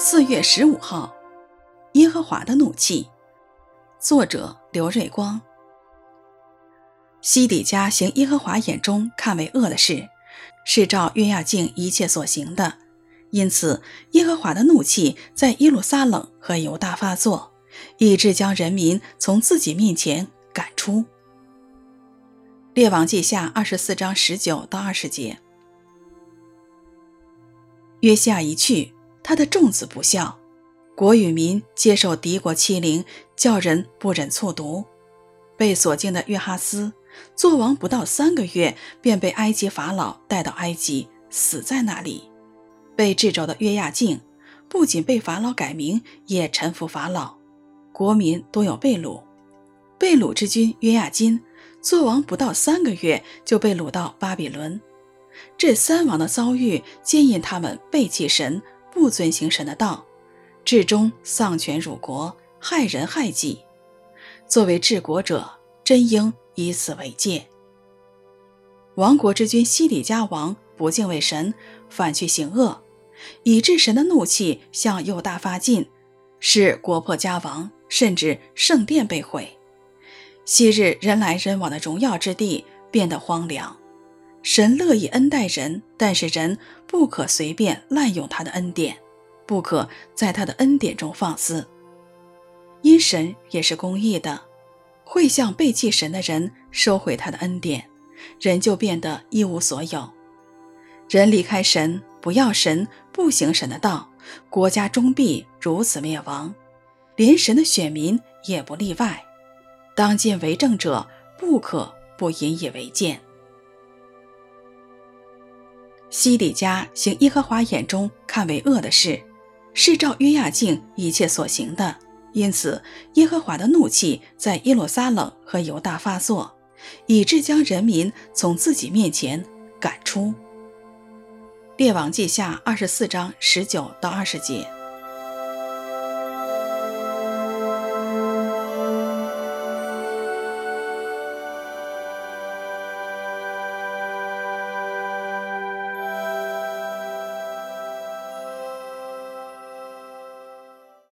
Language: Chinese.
四月十五号，耶和华的怒气。作者刘瑞光。西底家行耶和华眼中看为恶的事，是照约亚敬一切所行的，因此耶和华的怒气在耶路撒冷和犹大发作，以致将人民从自己面前赶出。列王记下二十四章十九到二十节。约西亚一去。他的众子不孝，国与民接受敌国欺凌，叫人不忍卒读。被锁禁的约哈斯，做王不到三个月，便被埃及法老带到埃及，死在那里。被掣肘的约亚敬，不仅被法老改名，也臣服法老，国民多有被掳。被掳之君约亚金做王不到三个月，就被掳到巴比伦。这三王的遭遇，皆因他们背弃神。不遵行神的道，至终丧权辱国，害人害己。作为治国者，真应以此为戒。亡国之君西里家王不敬畏神，反去行恶，以致神的怒气向右大发尽，使国破家亡，甚至圣殿被毁。昔日人来人往的荣耀之地变得荒凉。神乐意恩待人，但是人不可随便滥用他的恩典，不可在他的恩典中放肆。因神也是公义的，会向背弃神的人收回他的恩典，人就变得一无所有。人离开神，不要神，不行神的道，国家终必如此灭亡，连神的选民也不例外。当今为政者，不可不引以为鉴。西底家行耶和华眼中看为恶的事，是照约亚敬一切所行的，因此耶和华的怒气在耶路撒冷和犹大发作，以致将人民从自己面前赶出。列王记下二十四章十九到二十节。